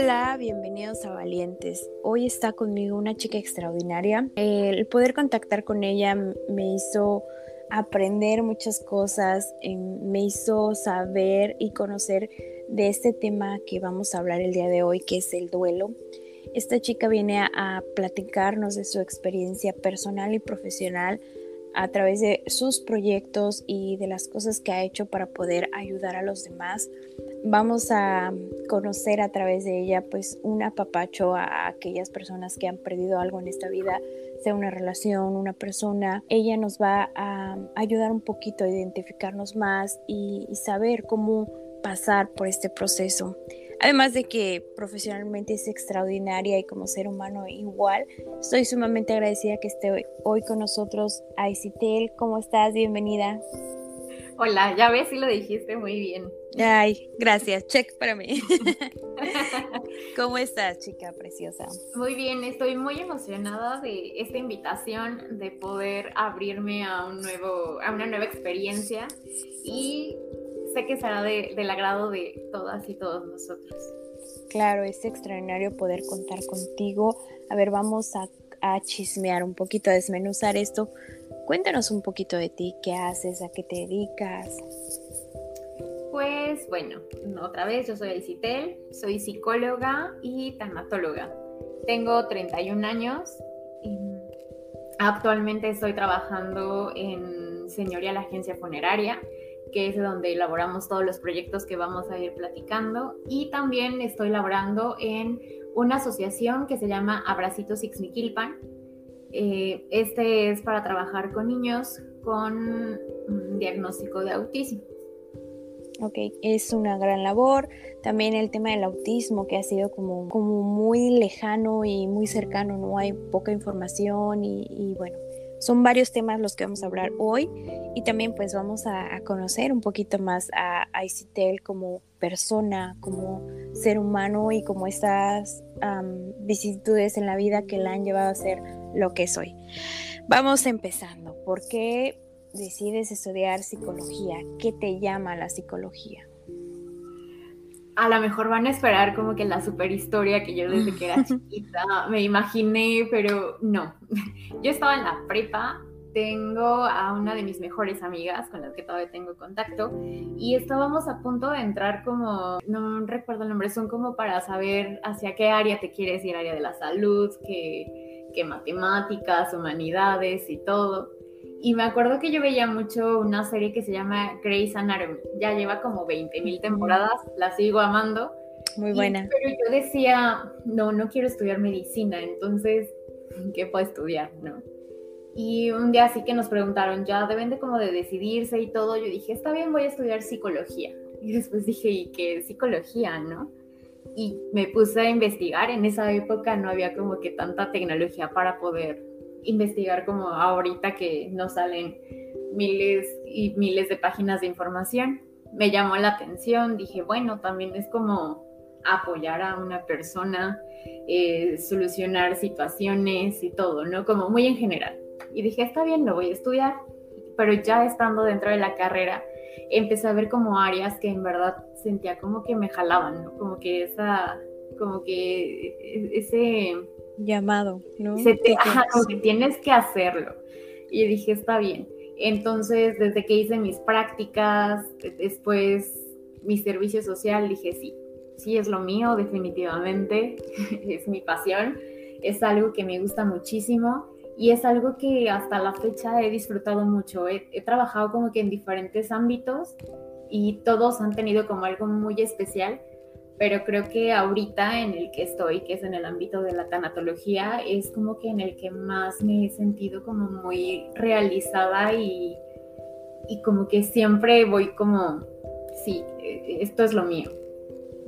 Hola, bienvenidos a Valientes. Hoy está conmigo una chica extraordinaria. El poder contactar con ella me hizo aprender muchas cosas, em, me hizo saber y conocer de este tema que vamos a hablar el día de hoy, que es el duelo. Esta chica viene a, platicarnos de su experiencia personal y profesional a través de sus proyectos y de las cosas que ha hecho para poder ayudar a los demás. Vamos a conocer a través de ella pues un apapacho a aquellas personas que han perdido algo en esta vida, sea una relación, una persona. Ella nos va a ayudar un poquito a identificarnos más y, saber cómo pasar por este proceso. Además de que profesionalmente es extraordinaria y como ser humano igual, estoy sumamente agradecida que esté hoy con nosotros Aisitel. ¿Cómo estás? Bienvenida. Hola, ya ves si lo dijiste muy bien. Ay, gracias. Check para mí. ¿Cómo estás, chica preciosa? Muy bien, estoy muy emocionada de esta invitación, de poder abrirme a un nuevo, a una nueva experiencia y sé que será del agrado de todas y todos nosotros. Claro, es extraordinario poder contar contigo. A ver, vamos a, a chismear un poquito, a desmenuzar esto. Cuéntanos un poquito de ti, qué haces, a qué te dedicas. Pues bueno, otra vez, yo soy Aisitel, soy psicóloga y tanatóloga. Tengo 31 años actualmente estoy trabajando en Señoría la Agencia Funeraria que es donde elaboramos todos los proyectos que vamos a ir platicando. Y también estoy laborando en una asociación que se llama Abracitos Ixmiquilpan. Eh, este es para trabajar con niños con diagnóstico de autismo. Ok, es una gran labor. También el tema del autismo que ha sido como, como muy lejano y muy cercano, no hay poca información y bueno, son varios temas los que vamos a hablar hoy y también pues vamos a, conocer un poquito más a, a como persona, como ser humano y como estas vicisitudes en la vida que la han llevado a ser lo que soy. Vamos empezando. ¿Por qué decides estudiar psicología? ¿Qué te llama la psicología? A lo mejor van a esperar como que la super historia que yo desde que era chiquita me imaginé, pero no. Yo estaba en la prepa, tengo a una de mis mejores amigas con las que todavía tengo contacto y estábamos a punto de entrar como, no recuerdo el nombre, son como para saber hacia qué área te quieres ir, área de la salud, qué, qué matemáticas, humanidades y todo. Y me acuerdo que yo veía mucho una serie que se llama Grey's Anatomy. Ya lleva como 20 mil temporadas, la sigo amando. Muy buena. pero yo decía, no, no quiero estudiar medicina, entonces, ¿qué puedo estudiar? No. Y un día así que nos preguntaron, ya deben de como de decidirse y todo, yo dije, está bien, voy a estudiar psicología. Y después dije, ¿y qué psicología, no? Y me puse a investigar, en esa época no había como que tanta tecnología para poder investigar como ahorita que nos salen miles y miles de páginas de información. Me llamó la atención, dije, bueno, también es como apoyar a una persona, eh, solucionar situaciones y todo, ¿no? Como muy en general. Y dije, está bien, lo voy a estudiar, pero ya estando dentro de la carrera, empecé a ver como áreas que en verdad sentía como que me jalaban, ¿no? Como que esa, como que e-, ese llamado, ¿no? como que tienes que hacerlo. Y dije, está bien. Entonces, desde que hice mis prácticas, después mi servicio social, dije, sí, sí es lo mío, definitivamente, es mi pasión, es algo que me gusta muchísimo y es algo que hasta la fecha he disfrutado mucho. He, he trabajado como que en diferentes ámbitos y todos han tenido como algo muy especial pero creo que ahorita en el que estoy, que es en el ámbito de la tanatología, es como que en el que más me he sentido como muy realizada y, y como que siempre voy como, sí, esto es lo mío.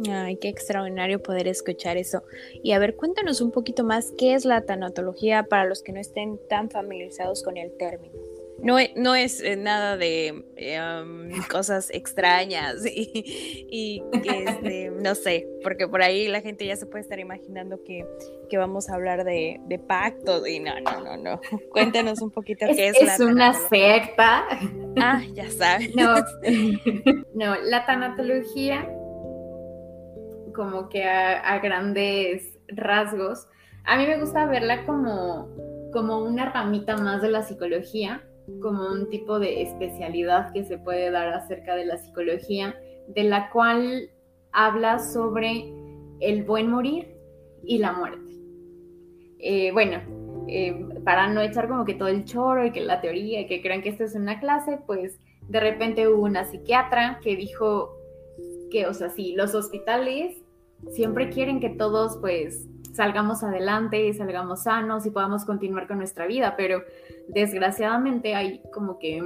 Ay, qué extraordinario poder escuchar eso. Y a ver, cuéntanos un poquito más qué es la tanatología para los que no estén tan familiarizados con el término. No, e, no es eh, nada de em, cosas extrañas y, que, este, no sé, porque por ahí la gente ya se puede estar imaginando que, vamos a hablar de, de, pactos y no, no, no, no. Cuéntanos un poquito qué es, la Es una secta. Ah, ya sabes. No, no, la tanatología como que a, grandes rasgos, a mí me gusta verla como, como una ramita más de la psicología, como un tipo de especialidad que se puede dar acerca de la psicología, de la cual habla sobre el buen morir y la muerte. Eh, bueno, eh, para no echar como que todo el choro y que la teoría y que crean que esto es una clase, pues de repente hubo una psiquiatra que dijo que, o sea, sí, los hospitales siempre quieren que todos pues salgamos adelante y salgamos sanos y podamos continuar con nuestra vida, pero desgraciadamente hay como que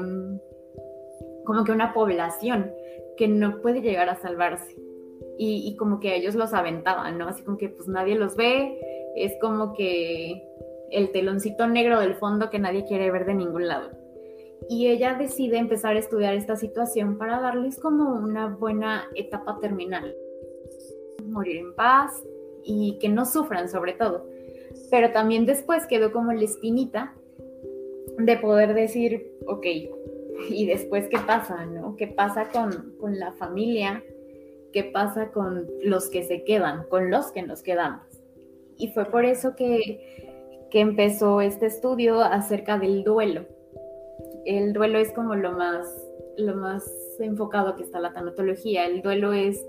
como que una población que no puede llegar a salvarse y, y como que ellos los aventaban, ¿no? Así como que pues nadie los ve, es como que el teloncito negro del fondo que nadie quiere ver de ningún lado. Y ella decide empezar a estudiar esta situación para darles como una buena etapa terminal. Morir en paz y que no sufran sobre todo. Pero también después quedó como la espinita de poder decir, ok, ¿y después qué pasa? ¿no? ¿Qué pasa con, con la familia? ¿Qué pasa con los que se quedan, con los que nos quedamos? Y fue por eso que que empezó este estudio acerca del duelo. El duelo es como lo más, lo más enfocado que está la tanatología. El duelo es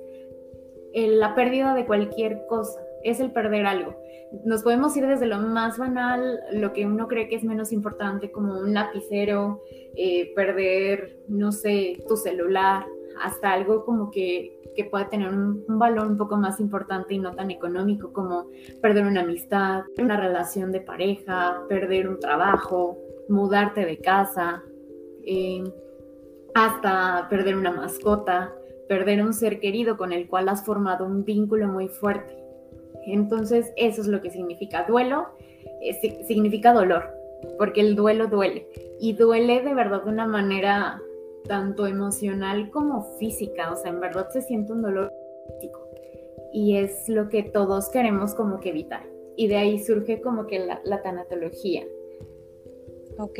la pérdida de cualquier cosa, es el perder algo. Nos podemos ir desde lo más banal, lo que uno cree que es menos importante, como un lapicero, eh, perder, no sé, tu celular, hasta algo como que, que pueda tener un, valor un poco más importante y no tan económico como perder una amistad, una relación de pareja, perder un trabajo, mudarte de casa, eh, hasta perder una mascota, perder un ser querido con el cual has formado un vínculo muy fuerte. Entonces eso es lo que significa duelo, eh, significa dolor, porque el duelo duele y duele de verdad de una manera tanto emocional como física, o sea, en verdad se siente un dolor físico y es lo que todos queremos como que evitar. Y de ahí surge como que la, tanatología. Ok,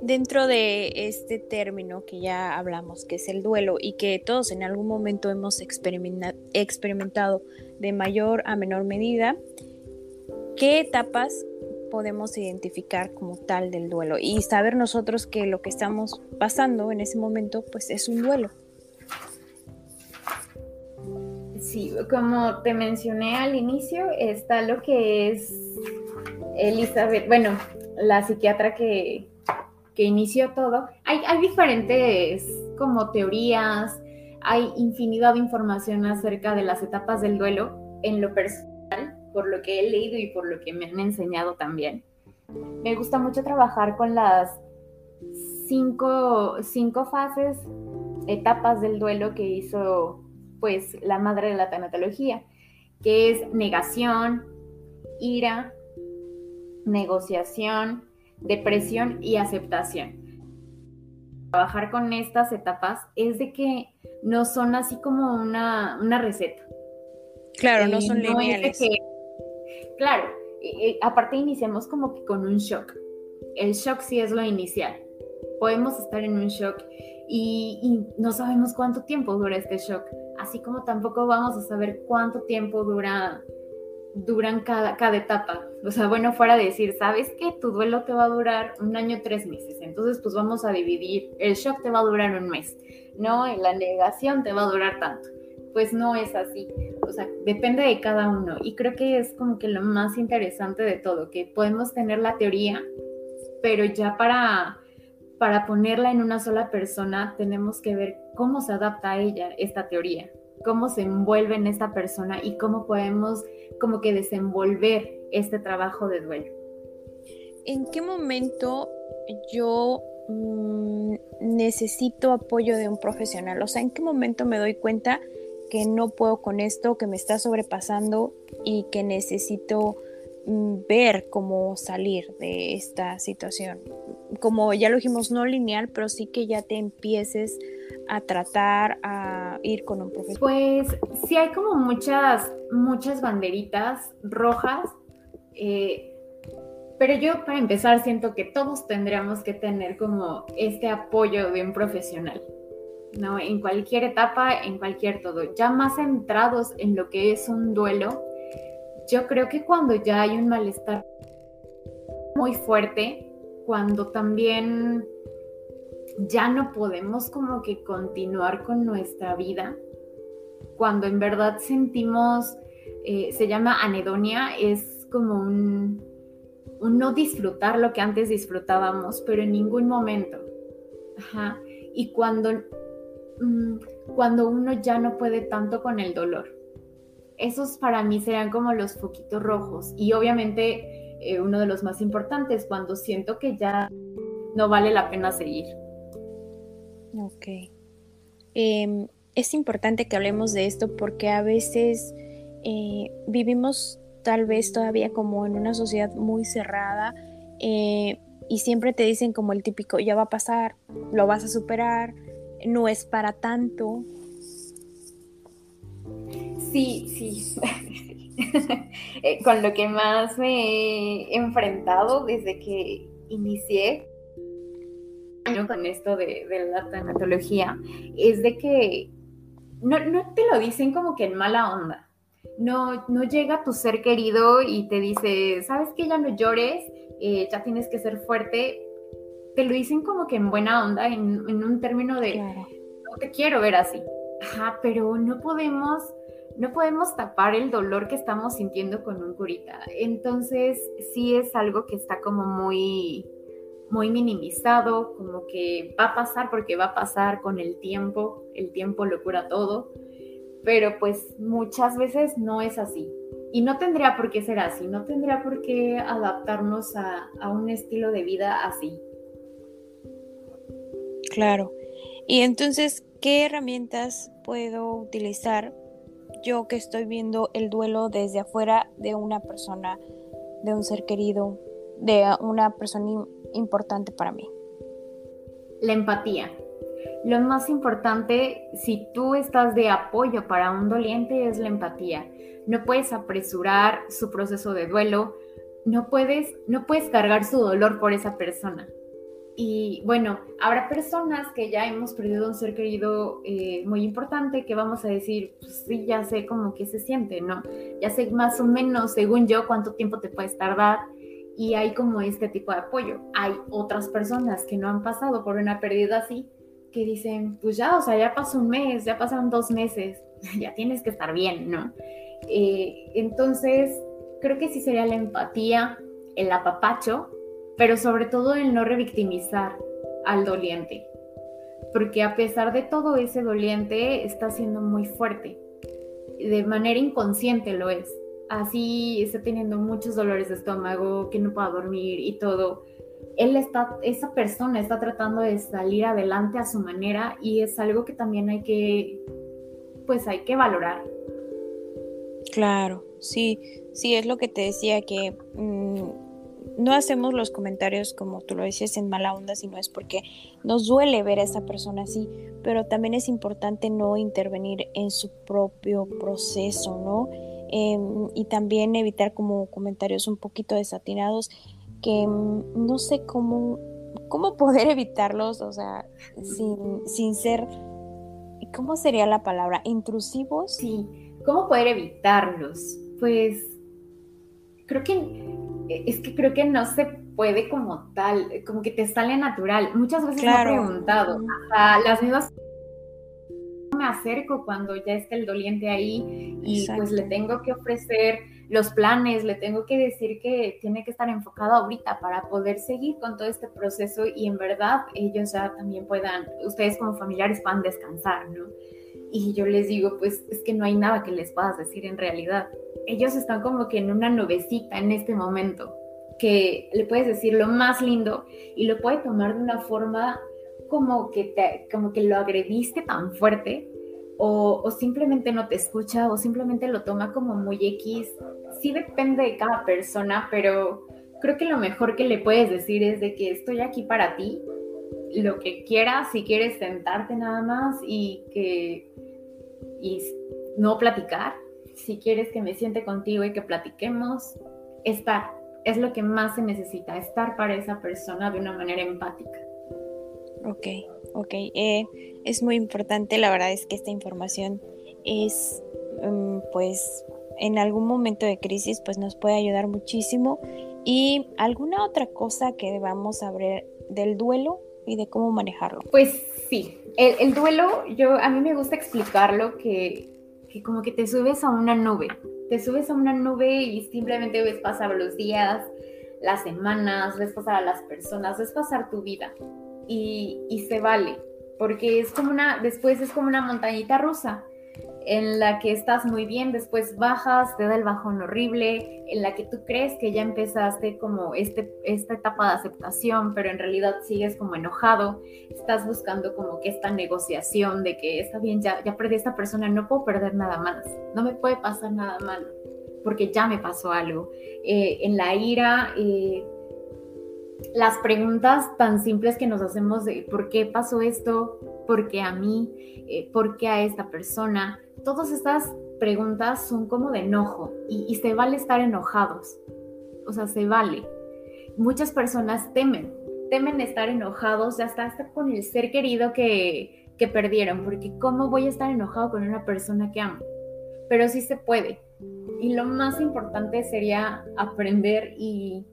dentro de este término que ya hablamos, que es el duelo y que todos en algún momento hemos experimentado de mayor a menor medida, ¿qué etapas podemos identificar como tal del duelo y saber nosotros que lo que estamos pasando en ese momento pues es un duelo. Sí, como te mencioné al inicio, está lo que es Elizabeth, bueno, la psiquiatra que, que inició todo. Hay, hay diferentes como teorías, hay infinidad de información acerca de las etapas del duelo en lo personal por lo que he leído y por lo que me han enseñado también. Me gusta mucho trabajar con las cinco, cinco fases, etapas del duelo que hizo pues la madre de la tanatología, que es negación, ira, negociación, depresión y aceptación. Trabajar con estas etapas es de que no son así como una, receta. Claro, no son eh, Claro, aparte iniciamos como que con un shock. El shock sí es lo inicial. Podemos estar en un shock y, no sabemos cuánto tiempo dura este shock, así como tampoco vamos a saber cuánto tiempo dura duran cada, cada etapa. O sea, bueno, fuera de decir, ¿sabes qué? Tu duelo te va a durar un año, tres meses. Entonces, pues vamos a dividir. El shock te va a durar un mes, ¿no? La negación te va a durar tanto. Pues no es así o sea, depende de cada uno. Y creo que es como que lo más interesante de todo, que podemos tener la teoría, pero ya para, para ponerla en una sola persona tenemos que ver cómo se adapta a ella esta teoría, cómo se envuelve en esta persona y cómo podemos como que desenvolver este trabajo de duelo. ¿En qué momento yo mm, necesito apoyo de un profesional? O sea, ¿en qué momento me doy cuenta que no puedo con esto, que me está sobrepasando y que necesito mm, ver cómo salir de esta situación. Como ya lo dijimos, no lineal, pero sí que ya te empieces a tratar a ir con un profesor. Pues sí hay como muchas, muchas banderitas rojas, eh, pero yo para empezar siento que todos tendríamos que tener como este apoyo de un profesional ¿no? En cualquier etapa, en cualquier todo. Ya más centrados en lo que es un duelo, yo creo que cuando ya hay un malestar muy fuerte, cuando también ya no podemos como que continuar con nuestra vida, cuando en verdad sentimos, eh, se llama anedonia, es como un, no disfrutar lo que antes disfrutábamos, pero en ningún momento. Ajá. Y cuando, mm, cuando uno ya no puede tanto con el dolor. Esos para mí serían como los foquitos rojos. Y obviamente eh, uno de los más importantes, cuando siento que ya no vale la pena seguir. Ok. Em, es importante que hablemos de esto porque a veces eh, vivimos tal vez todavía como en una sociedad muy cerrada eh, y siempre te dicen como el típico, ya va a pasar, lo vas a superar, no es para tanto. Sí, sí. Eh, con lo que más me he enfrentado desde que inicié con esto de, la tanatología es de que no, te lo dicen como que en mala onda. No, no llega tu ser querido y te dice, ¿sabes que Ya no llores, eh, ya tienes que ser fuerte. Te lo dicen como que en buena onda, en, un término de, no te quiero ver así. Ajá, pero no podemos, no podemos tapar el dolor que estamos sintiendo con un curita. Entonces, sí es algo que está como muy, muy minimizado, como que va a pasar porque va a pasar con el tiempo, el tiempo lo cura todo, pero pues muchas veces no es así. Y no tendría por qué ser así, no tendría por qué adaptarnos a, a un estilo de vida así. Claro. Y entonces, ¿qué herramientas puedo utilizar yo que estoy viendo el duelo desde afuera de una persona, de un ser querido, de una persona importante para mí? La empatía. Lo más importante, si tú estás de apoyo para un doliente, es la empatía. No puedes apresurar su proceso de duelo, no puedes, no puedes cargar su dolor por esa persona. Y bueno, habrá personas que ya hemos perdido un ser querido eh, muy importante que vamos a decir, pues sí, ya sé cómo que se siente, ¿no? Ya sé más o menos, según yo, cuánto tiempo te puedes tardar y hay como este tipo de apoyo. Hay otras personas que no han pasado por una pérdida así, que dicen, pues ya, o sea, ya pasó un mes, ya pasaron dos meses, ya tienes que estar bien, ¿no? Eh, entonces, creo que sí sería la empatía, el apapacho, pero sobre todo el no revictimizar al doliente, porque a pesar de todo ese doliente está siendo muy fuerte, de manera inconsciente lo es así está teniendo muchos dolores de estómago, que no pueda dormir y todo, él está, esa persona está tratando de salir adelante a su manera y es algo que también hay que, pues hay que valorar. Claro, sí, sí, es lo que te decía, que mm, no hacemos los comentarios como tú lo dices en mala onda, sino es porque nos duele ver a esa persona así, pero también es importante no intervenir en su propio proceso, ¿no? Em, y también evitar como comentarios un poquito desatinados que mm, no sé cómo, cómo poder evitarlos, o sea, sin, sin ser, ¿cómo sería la palabra? ¿Intrusivos? Sí, ¿cómo poder evitarlos? Pues creo que eh, es que creo que no se puede como tal, como que te sale natural. Muchas veces me he preguntado, hasta las mismas me acerco cuando ya está el doliente ahí y pues le tengo que ofrecer los planes, le tengo que decir que tiene que estar enfocado ahorita para poder seguir con todo este proceso y en verdad ellos ya también puedan, ustedes como familiares puedan descansar, ¿no? Y yo les digo, pues es que no hay nada que les puedas decir en realidad. Ellos están como que en una nubecita en este momento, que le puedes decir lo más lindo y lo puede tomar de una forma como que, te, como que lo agrediste tan fuerte o, simplemente no te escucha o simplemente lo toma como muy X. Sí depende de cada persona, pero creo que lo mejor que le puedes decir es de que estoy aquí para ti, lo que quieras, si quieres sentarte nada más y que y no platicar, si quieres que me siente contigo y que platiquemos, estar es lo que más se necesita, estar para esa persona de una manera empática. Ok, Ok, eh, es muy importante, la verdad es que esta información es, mm, pues, en algún momento de crisis, pues nos puede ayudar muchísimo. ¿Y alguna otra cosa que debamos saber del duelo y de cómo manejarlo? Pues sí, el, duelo, yo a mí me gusta explicarlo que, que como que te subes a una nube, te subes a una nube y simplemente ves pasar los días, las semanas, ves pasar a las personas, ves pasar tu vida y, se vale, porque es como una, después es como una montañita rusa en la que estás muy bien, después bajas, te da el bajón horrible, en la que tú crees que ya empezaste como este, esta etapa de aceptación, pero en realidad sigues como enojado, estás buscando como que esta negociación de que está bien, ya, ya perdí a esta persona, no puedo perder nada más, no me puede pasar nada malo, porque ya me pasó algo. Eh, en la ira, eh, las preguntas tan simples que nos hacemos de por qué pasó esto, por qué a mí, eh, por qué a esta persona, todas estas preguntas son como de enojo y, se vale estar enojados, o sea, se vale. Muchas personas temen, temen estar enojados hasta, hasta con el ser querido que, que perdieron, porque ¿cómo voy a estar enojado con una persona que amo? Pero sí se puede. Y lo más importante sería aprender y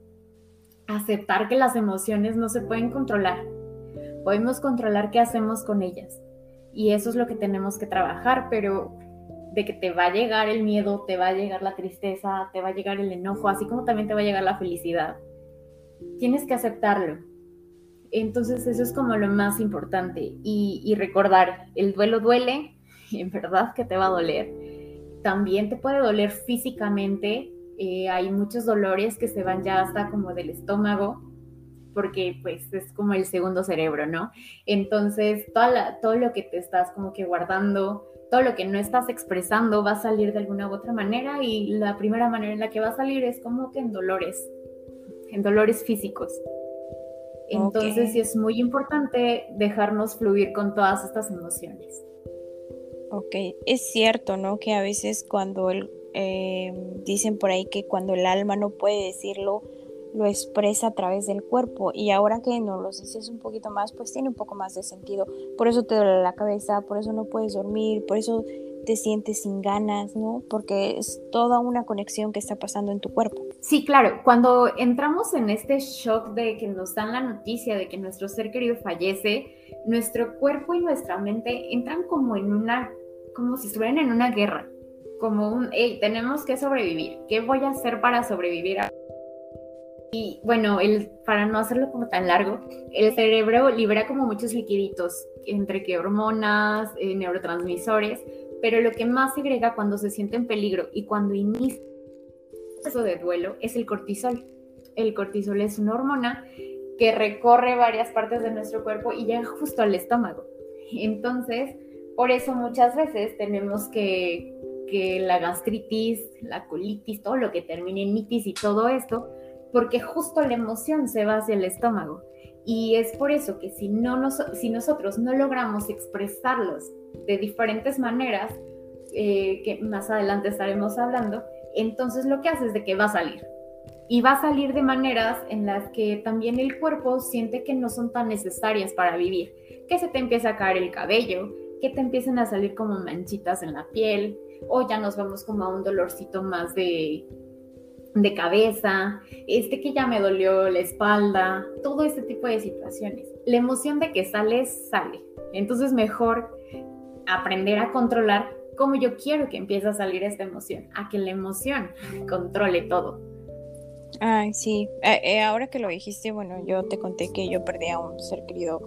aceptar que las emociones no se pueden controlar. Podemos controlar qué hacemos con ellas. Y eso es lo que tenemos que trabajar, pero de que te va a llegar el miedo, te va a llegar la tristeza, te va a llegar el enojo, así como también te va a llegar la felicidad. Tienes que aceptarlo. Entonces eso es como lo más importante. Y, y recordar, el duelo duele, en verdad que te va a doler. También te puede doler físicamente, eh, hay muchos dolores que se van ya hasta como del estómago, porque pues es como el segundo cerebro, ¿no? Entonces, toda todo lo que te estás como que guardando, todo lo que no estás expresando va a salir de alguna u otra manera y la primera manera en la que va a salir es como que en dolores, en dolores físicos. Entonces sí es muy importante dejarnos fluir con todas estas emociones. Ok, es cierto, ¿no? Que a veces cuando el eh, dicen por ahí que cuando el alma no puede decirlo, lo expresa a través del cuerpo y ahora que nos lo dices un poquito más, pues tiene un poco más de sentido. Por eso te duele la cabeza, por eso no puedes dormir, por eso te sientes sin ganas, ¿no? Porque es toda una conexión que está pasando en tu cuerpo. Sí, claro, cuando entramos en este shock de que nos dan la noticia de que nuestro ser querido fallece, nuestro cuerpo y nuestra mente entran como en una, como si estuvieran en una guerra como un, hey, tenemos que sobrevivir, ¿qué voy a hacer para sobrevivir? Y bueno, el, para no hacerlo como tan largo, el cerebro libera como muchos liquiditos, entre que hormonas, eh, neurotransmisores, pero lo que más segrega cuando se siente en peligro y cuando inicia eso de duelo es el cortisol. El cortisol es una hormona que recorre varias partes de nuestro cuerpo y llega justo al estómago. Entonces, por eso muchas veces tenemos que la gastritis, la colitis, todo lo que termine en mitis y todo esto, porque justo la emoción se va hacia el estómago. Y es por eso que si, no nos, si nosotros no logramos expresarlos de diferentes maneras, eh, que más adelante estaremos hablando, entonces lo que hace es de que va a salir. Y va a salir de maneras en las que también el cuerpo siente que no son tan necesarias para vivir, que se te empieza a caer el cabello, que te empiezan a salir como manchitas en la piel, o ya nos vamos como a un dolorcito más de, de cabeza, este que ya me dolió la espalda, todo este tipo de situaciones. La emoción de que sale, sale. Entonces mejor aprender a controlar cómo yo quiero que empiece a salir esta emoción, a que la emoción controle todo. Ay, sí. Eh, eh, ahora que lo dijiste, bueno, yo te conté que yo perdí a un ser querido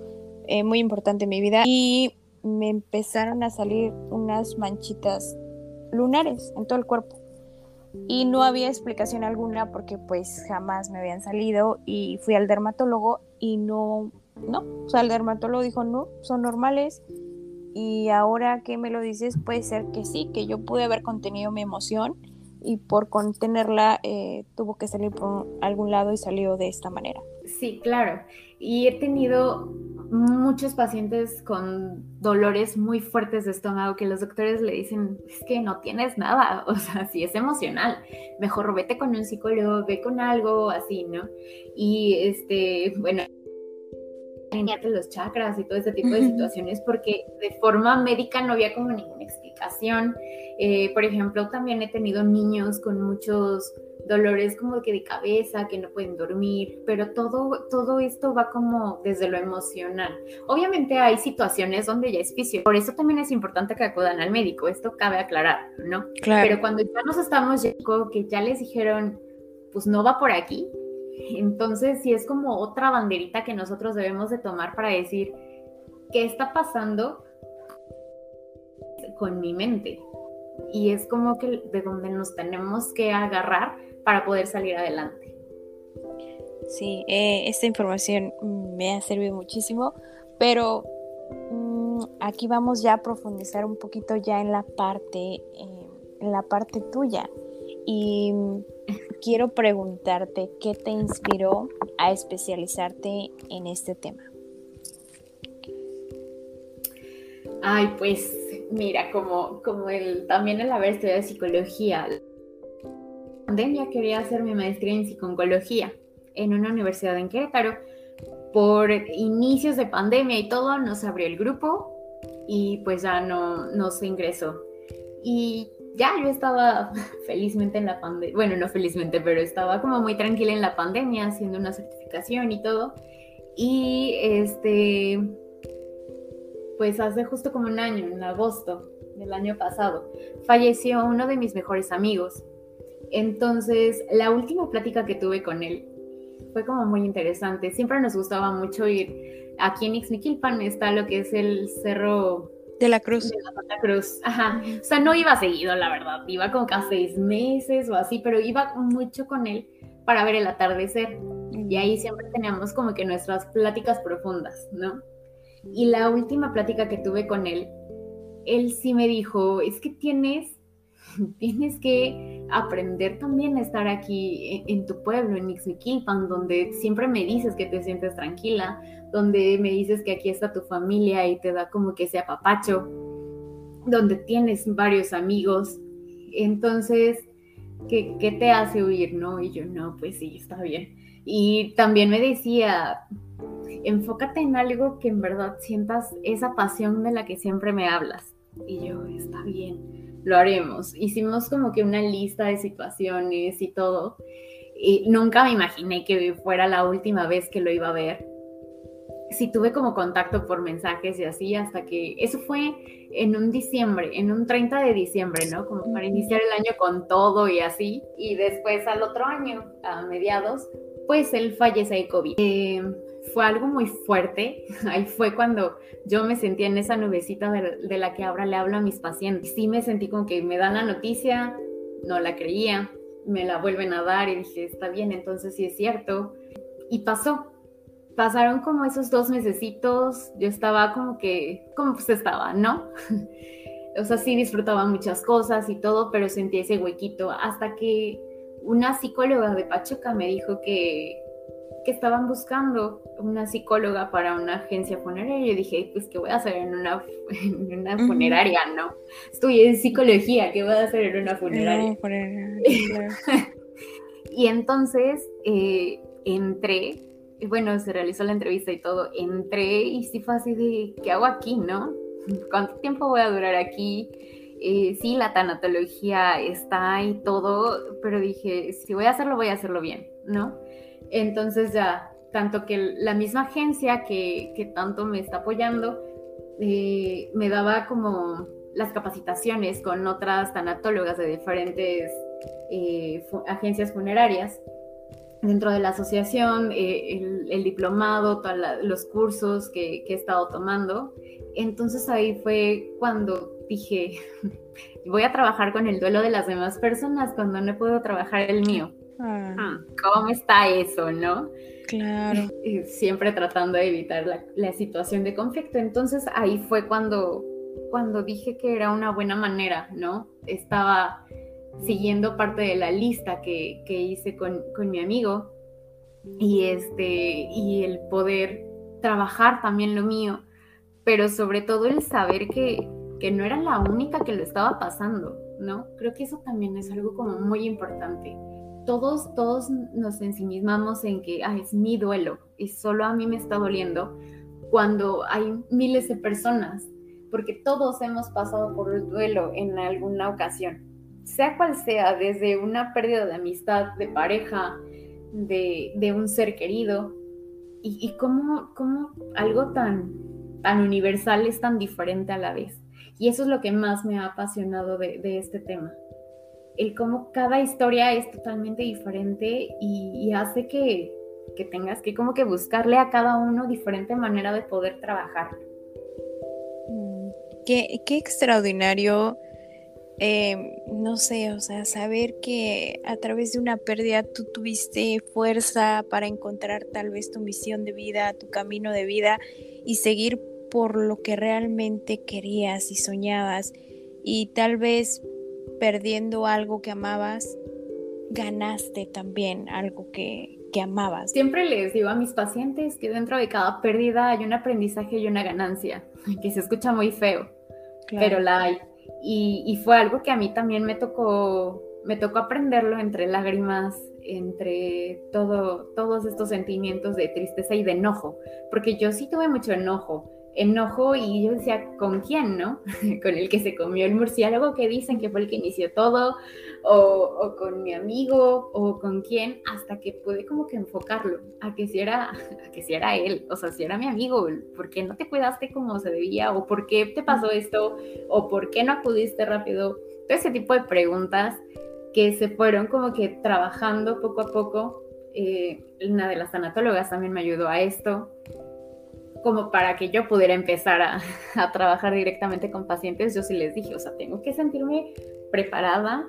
eh, muy importante en mi vida y me empezaron a salir unas manchitas lunares en todo el cuerpo. Y no había explicación alguna porque pues jamás me habían salido y fui al dermatólogo y no, no, o sea, el dermatólogo dijo no, son normales. Y ahora que me lo dices, puede ser que sí, que yo pude haber contenido mi emoción y por contenerla eh, tuvo que salir por algún lado y salió de esta manera. Sí, claro. Y he tenido muchos pacientes con dolores muy fuertes de estómago que los doctores le dicen, es que no tienes nada, o sea, si es emocional, mejor vete con un psicólogo, ve con algo así, ¿no? Y este, bueno, alinearte los chakras y todo ese tipo de situaciones porque de forma médica no había como ninguna explicación. Eh, por ejemplo, también he tenido niños con muchos dolores como que de cabeza, que no pueden dormir, pero todo, todo esto va como desde lo emocional. Obviamente hay situaciones donde ya es físico, por eso también es importante que acudan al médico, esto cabe aclarar, ¿no? Claro. Pero cuando ya nos estamos, que ya les dijeron, pues no va por aquí, entonces sí es como otra banderita que nosotros debemos de tomar para decir, ¿qué está pasando con mi mente? Y es como que de donde nos tenemos que agarrar para poder salir adelante. Sí, eh, esta información me ha servido muchísimo, pero mm, aquí vamos ya a profundizar un poquito ya en la parte, eh, en la parte tuya. Y quiero preguntarte qué te inspiró a especializarte en este tema. Ay, pues mira, como, como el, también el haber estudiado psicología, pandemia quería hacer mi maestría en psicología en una universidad en Querétaro. Por inicios de pandemia y todo, nos abrió el grupo y pues ya no, no se ingresó. Y ya yo estaba felizmente en la pandemia, bueno, no felizmente, pero estaba como muy tranquila en la pandemia, haciendo una certificación y todo. Y este, pues hace justo como un año, en agosto del año pasado, falleció uno de mis mejores amigos. Entonces, la última plática que tuve con él fue como muy interesante. Siempre nos gustaba mucho ir aquí en Ixmiquilpan, está lo que es el cerro de la Cruz. De la Santa Cruz, ajá. O sea, no iba seguido, la verdad. Iba como cada seis meses o así, pero iba mucho con él para ver el atardecer. Y ahí siempre teníamos como que nuestras pláticas profundas, ¿no? Y la última plática que tuve con él, él sí me dijo, es que tienes, tienes que aprender también a estar aquí en, tu pueblo, en Ixmiquilpan, donde siempre me dices que te sientes tranquila, donde me dices que aquí está tu familia y te da como que ese apapacho, donde tienes varios amigos. Entonces, ¿qué, ¿qué, te hace huir? No, y yo, no, pues sí, está bien. Y también me decía, enfócate en algo que en verdad sientas esa pasión de la que siempre me hablas. Y yo, está bien, lo haremos. Hicimos como que una lista de situaciones y todo. Y nunca me imaginé que fuera la última vez que lo iba a ver sí tuve como contacto por mensajes y así hasta que eso fue en un diciembre, en un 30 de diciembre, ¿no? Como para iniciar el año con todo y así. Y después al otro año, a mediados, pues él fallece de COVID. Eh, fue algo muy fuerte. Ahí fue cuando yo me sentí en esa nubecita de, la que ahora le hablo a mis pacientes. Sí me sentí como que me dan la noticia, no la creía, me la vuelven a dar y dije, está bien, entonces sí es cierto. Y pasó, pasaron como esos dos mesecitos, yo estaba como que, como pues estaba, ¿no? o sea, sí disfrutaba muchas cosas y todo, pero sentí ese huequito hasta que una psicóloga de Pachuca me dijo que, que estaban buscando una psicóloga para una agencia funeraria. Y yo dije, pues, ¿qué voy a hacer en una, en una funeraria, no? Estudié en psicología, ¿qué voy a hacer en una funeraria? y entonces eh, entré y bueno, se realizó la entrevista y todo, entré y sí fue así de, ¿qué hago aquí, no? ¿Cuánto tiempo voy a durar aquí? Eh, sí, la tanatología está y todo, pero dije, si voy a hacerlo, voy a hacerlo bien, ¿no? Entonces ya, tanto que la misma agencia que, que tanto me está apoyando, eh, me daba como las capacitaciones con otras tanatólogas de diferentes eh, agencias funerarias dentro de la asociación, eh, el, diplomado, todos los cursos que, he estado tomando. Entonces ahí fue cuando dije, voy a trabajar con el duelo de las demás personas cuando no puedo trabajar el mío. Ah. Ah, ¿Cómo está eso, no? Claro. Siempre tratando de evitar la, situación de conflicto. Entonces ahí fue cuando, cuando dije que era una buena manera, ¿no? Estaba siguiendo parte de la lista que, hice con, mi amigo y, este, y el poder trabajar también lo mío, pero sobre todo el saber que, que no era la única que lo estaba pasando, ¿no? Creo que eso también es algo como muy importante. Todos, todos nos ensimismamos en que ah, es mi duelo y solo a mí me está doliendo, cuando hay miles de personas, porque todos hemos pasado por el duelo en alguna ocasión, sea cual sea, desde una pérdida de amistad, de pareja, de, un ser querido, y, y cómo, algo tan, tan universal es tan diferente a la vez. Y eso es lo que más me ha apasionado de, este tema. El cómo cada historia es totalmente diferente y, hace que, tengas que como que buscarle a cada uno diferente manera de poder trabajar. Mm, qué, qué extraordinario Em, no sé, o sea, saber que a través de una pérdida tú tuviste fuerza para encontrar tal vez tu misión de vida, tu camino de vida y seguir por lo que realmente querías y soñabas y tal vez perdiendo algo que amabas, ganaste también algo que, que amabas. Siempre les digo a mis pacientes que dentro de cada pérdida hay un aprendizaje y una ganancia, que se escucha muy feo, pero la hay y, fue algo que a mí también me tocó, me tocó aprenderlo entre lágrimas, entre todo, todos estos sentimientos de tristeza y de enojo, porque yo sí tuve mucho enojo, enojo y yo decía, ¿con quién, no? con el que se comió el murciélago que dicen que fue el que inició todo, o, con mi amigo, o con quién, hasta que pude como que enfocarlo, a que si era, a que si era él, o sea, si era mi amigo, ¿por qué no te cuidaste como se debía? ¿O por qué te pasó esto? ¿O por qué no acudiste rápido? Todo ese tipo de preguntas que se fueron como que trabajando poco a poco. Eh, una de las tanatólogas también me ayudó a esto, como para que yo pudiera empezar a, trabajar directamente con pacientes, yo sí les dije, o sea, tengo que sentirme preparada,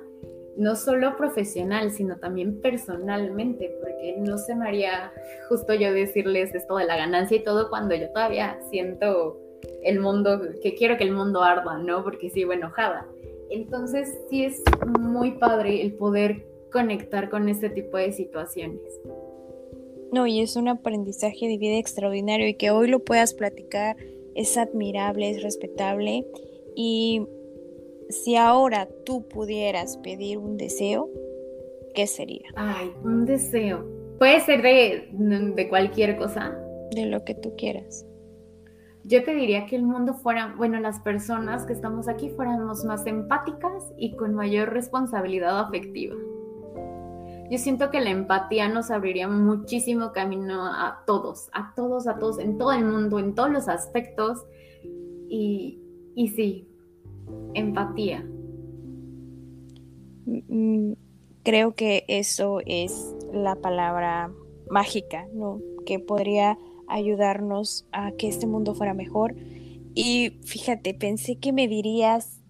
no solo profesional, sino también personalmente, porque no se me haría justo yo decirles esto de la ganancia y todo cuando yo todavía siento el mundo, que quiero que el mundo arda, ¿no? Porque sigo enojada. Entonces sí es muy padre el poder conectar con este tipo de situaciones. No, y es un aprendizaje de vida extraordinario y que hoy lo puedas platicar es admirable, es respetable. Y si ahora tú pudieras pedir un deseo, ¿qué sería? Ay, un deseo. Puede ser de, de cualquier cosa. De lo que tú quieras. Yo te diría que el mundo fuera, bueno, las personas que estamos aquí fuéramos más empáticas y con mayor responsabilidad afectiva. Yo siento que la empatía nos abriría muchísimo camino a todos, a todos, a todos, en todo el mundo, en todos los aspectos. Y, y sí, empatía. Mm, creo que eso es la palabra mágica, ¿no? Que podría ayudarnos a que este mundo fuera mejor. Y fíjate, pensé que me dirías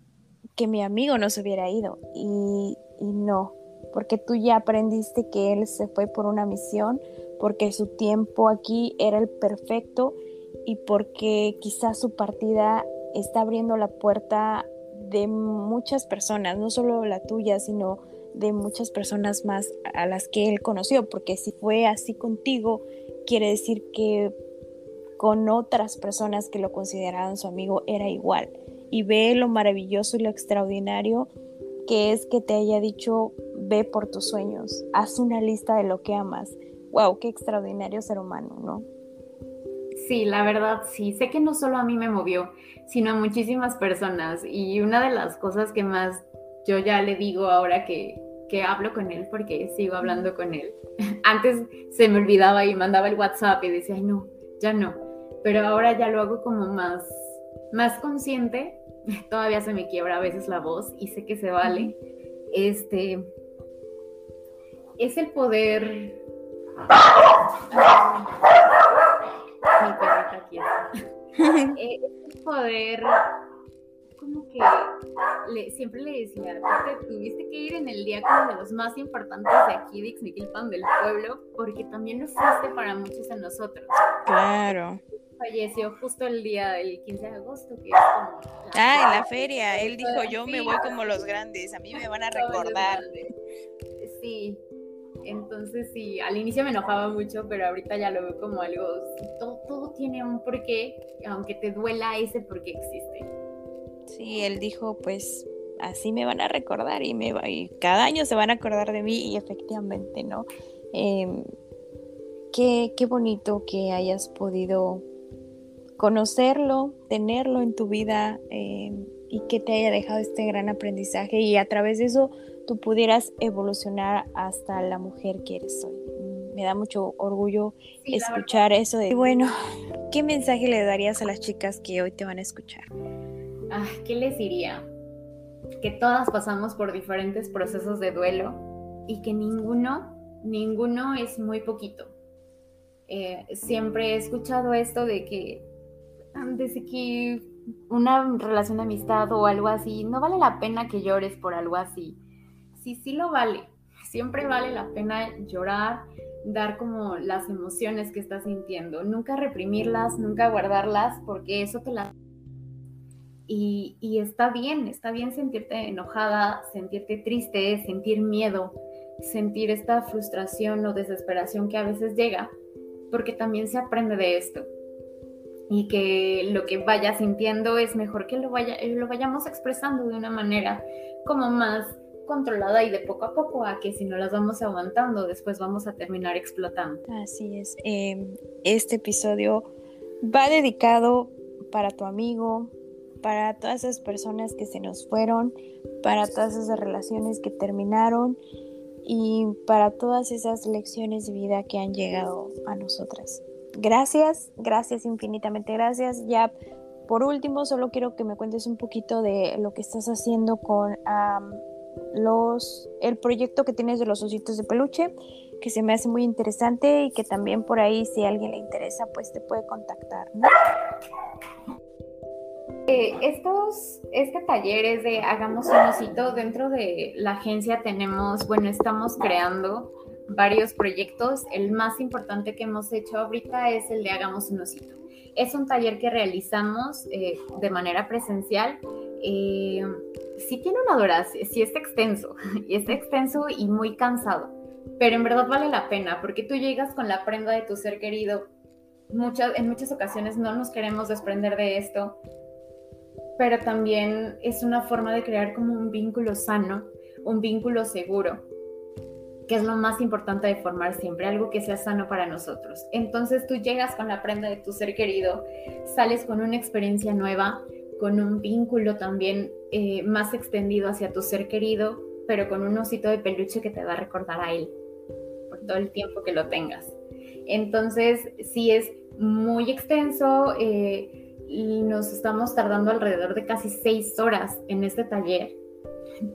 que mi amigo no se hubiera ido y no, porque tú ya aprendiste que Él se fue por una misión, porque su tiempo aquí era el perfecto y porque quizás su partida está abriendo la puerta de muchas personas, no solo la tuya, sino de muchas personas más a las que Él conoció, porque si fue así contigo, quiere decir que con otras personas que lo consideraban su amigo era igual. Y ve lo maravilloso y lo extraordinario que es que te haya dicho, ve por tus sueños, haz una lista de lo que amas. Wow, qué extraordinario ser humano, ¿no? Sí, la verdad, sí. Sé que no solo a mí me movió, sino a muchísimas personas. Y una de las cosas que más yo ya le digo ahora que, que hablo con él, porque sigo hablando con él. Antes se me olvidaba y mandaba el WhatsApp y decía, ay, no, ya no. Pero ahora ya lo hago como más, más consciente todavía se me quiebra a veces la voz y sé que se vale. Este es el poder. Mi perrita aquí eh, es el poder como que le, siempre le decía, te tuviste que ir en el día como de los más importantes de aquí de Ixmiquilpan del pueblo, porque también lo fuiste para muchos de nosotros. Claro falleció justo el día del 15 de agosto, que Ah, en la feria. Él dijo, yo me voy como los grandes, a mí me van a recordar. Sí, entonces sí, al inicio me enojaba mucho, pero ahorita ya lo veo como algo, todo, todo tiene un porqué, aunque te duela ese porqué existe. Sí, él dijo, pues así me van a recordar y, me va, y cada año se van a acordar de mí y efectivamente, ¿no? Em, qué, qué bonito que hayas podido conocerlo, tenerlo en tu vida eh, y que te haya dejado este gran aprendizaje y a través de eso tú pudieras evolucionar hasta la mujer que eres hoy. Me da mucho orgullo escuchar eso de, bueno, ¿qué mensaje le darías a las chicas que hoy te van a escuchar? ¿Qué les diría? Que todas pasamos por diferentes procesos de duelo y que ninguno, ninguno es muy poquito. Eh, siempre he escuchado esto de que desde que una relación de amistad o algo así, no vale la pena que llores por algo así. Sí, sí lo vale. Siempre vale la pena llorar, dar como las emociones que estás sintiendo. Nunca reprimirlas, nunca guardarlas, porque eso te las... Y, y está bien, está bien sentirte enojada, sentirte triste, sentir miedo, sentir esta frustración o desesperación que a veces llega, porque también se aprende de esto y que lo que vaya sintiendo es mejor que lo, vaya, lo vayamos expresando de una manera como más controlada y de poco a poco a que si no las vamos aguantando después vamos a terminar explotando. Así es. Em, este episodio va dedicado para tu amigo, para todas esas personas que se nos fueron, para todas esas relaciones que terminaron y para todas esas lecciones de vida que han llegado a nosotras gracias, gracias infinitamente, gracias. Ya por último, solo quiero que me cuentes un poquito de lo que estás haciendo con los, el proyecto que tienes de los ositos de peluche, que se me hace muy interesante y que también por ahí, si alguien le interesa, pues te puede contactar. Eh, estos, este taller es de Hagamos un osito. Dentro de la agencia tenemos, bueno, estamos creando varios proyectos. El más importante que hemos hecho ahorita es el de Hagamos un osito. Es un taller que realizamos eh, de manera presencial. Eh, sí tiene una duración, sí está extenso, y está extenso y muy cansado, pero en verdad vale la pena porque tú llegas con la prenda de tu ser querido. Muchas, en muchas ocasiones no nos queremos desprender de esto, pero también es una forma de crear como un vínculo sano, un vínculo seguro que es lo más importante de formar siempre, algo que sea sano para nosotros. Entonces tú llegas con la prenda de tu ser querido, sales con una experiencia nueva, con un vínculo también eh, más extendido hacia tu ser querido, pero con un osito de peluche que te va a recordar a él por todo el tiempo que lo tengas. Entonces, sí es muy extenso, eh, y nos estamos tardando alrededor de casi seis horas en este taller,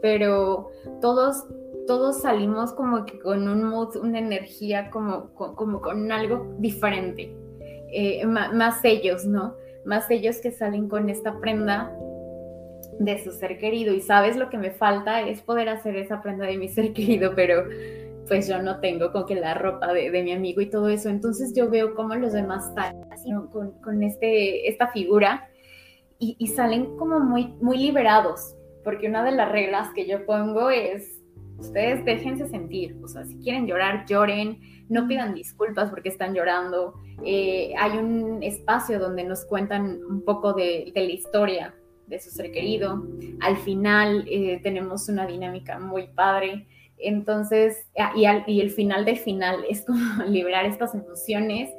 pero todos todos salimos como que con un mood, una energía, como, como con algo diferente. Eh, más, ellos, ¿no? Más ellos que salen con esta prenda de su ser querido. Y sabes lo que me falta es poder hacer esa prenda de mi ser querido, pero pues yo no tengo con que la ropa de, mi amigo y todo eso. Entonces yo veo cómo los demás están con, con este, esta figura y, y, salen como muy, muy liberados, porque una de las reglas que yo pongo es ustedes déjense sentir, o sea, si quieren llorar, lloren, no pidan disculpas porque están llorando. Eh, hay un espacio donde nos cuentan un poco de, la historia de su ser querido. Al final eh, tenemos una dinámica muy padre. Entonces, ah, y, y, el final del final es como liberar estas emociones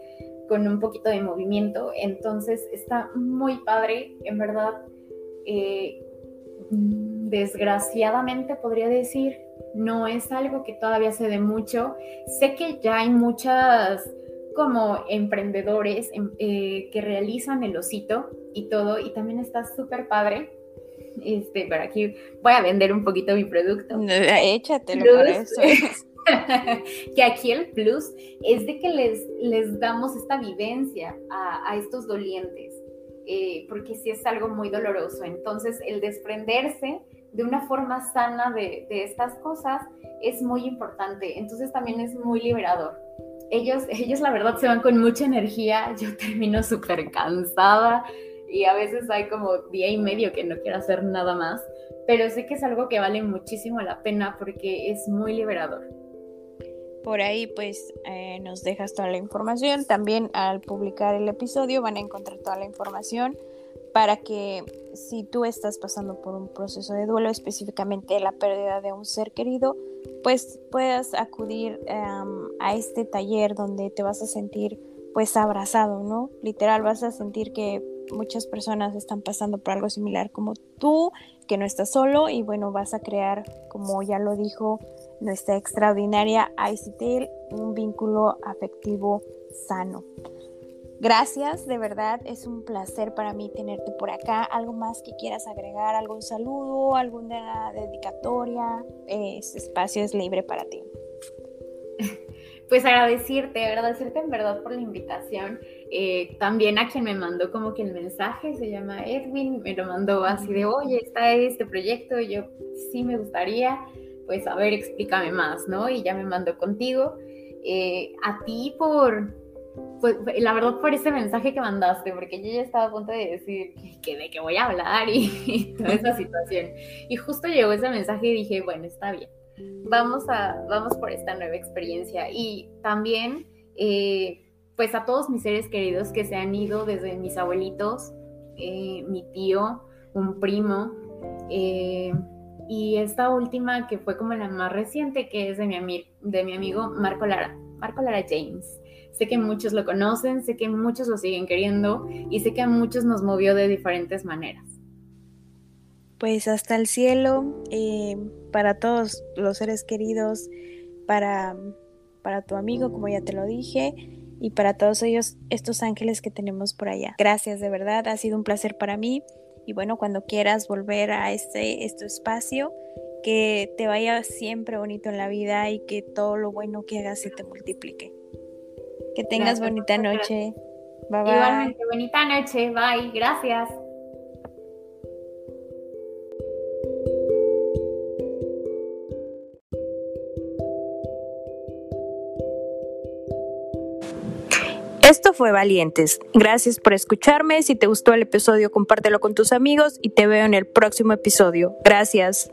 con un poquito de movimiento. Entonces, está muy padre, en verdad. Eh, desgraciadamente podría decir, no es algo que todavía se dé mucho. Sé que ya hay muchas como emprendedores em, eh, que realizan el osito y todo, y también está súper padre. Este, pero aquí voy a vender un poquito mi producto. Échatelo por eso. que aquí el plus es de que les, les damos esta vivencia a, estos dolientes, eh, porque sí es algo muy doloroso. Entonces, el desprenderse de una forma sana de, estas cosas es muy importante. Entonces también es muy liberador. Ellos, ellos la verdad se van con mucha energía, yo termino súper cansada y a veces hay como día y medio que no quiero hacer nada más, pero sé que es algo que vale muchísimo la pena porque es muy liberador. Por ahí pues eh, nos dejas toda la información. También al publicar el episodio van a encontrar toda la información para que si tú estás pasando por un proceso de duelo, específicamente la pérdida de un ser querido, pues puedas acudir a este taller donde te vas a sentir pues abrazado, ¿no? Literal vas a sentir que muchas personas están pasando por algo similar como tú, que no estás solo y bueno, vas a crear, como ya lo dijo nuestra extraordinaria ICT, un vínculo afectivo sano. Gracias, de verdad, es un placer para mí tenerte por acá. ¿Algo más que quieras agregar? ¿Algún saludo? ¿Alguna dedicatoria? Este espacio es libre para ti. Pues agradecerte, agradecerte en verdad por la invitación. Eh, también a quien me mandó como que el mensaje, se llama Edwin, me lo mandó así de, oye, está este proyecto, yo sí me gustaría, pues a ver, explícame más, ¿no? Y ya me mandó contigo. Eh, a ti por, pues la verdad por ese mensaje que mandaste, porque yo ya estaba a punto de decir que, de qué voy a hablar y, toda esa situación. Y justo llegó ese mensaje y dije, bueno, está bien, vamos, a, vamos por esta nueva experiencia. Y también, eh, pues a todos mis seres queridos que se han ido, desde mis abuelitos, eh, mi tío, un primo, eh, y esta última que fue como la más reciente, que es de mi, de mi amigo Marco Lara, Marco Lara James. Sé que muchos lo conocen, sé que muchos lo siguen queriendo y sé que a muchos nos movió de diferentes maneras. Pues hasta el cielo, eh, para todos los seres queridos, para, para tu amigo, como ya te lo dije, y para todos ellos, estos ángeles que tenemos por allá. Gracias, de verdad, ha sido un placer para mí. Y bueno, cuando quieras volver a este, este espacio, que te vaya siempre bonito en la vida y que todo lo bueno que hagas se te multiplique. Que tengas bonita noche. Bye bye. Igualmente, bonita noche. Bye. Gracias. Esto fue Valientes. Gracias por escucharme. Si te gustó el episodio, compártelo con tus amigos y te veo en el próximo episodio. Gracias.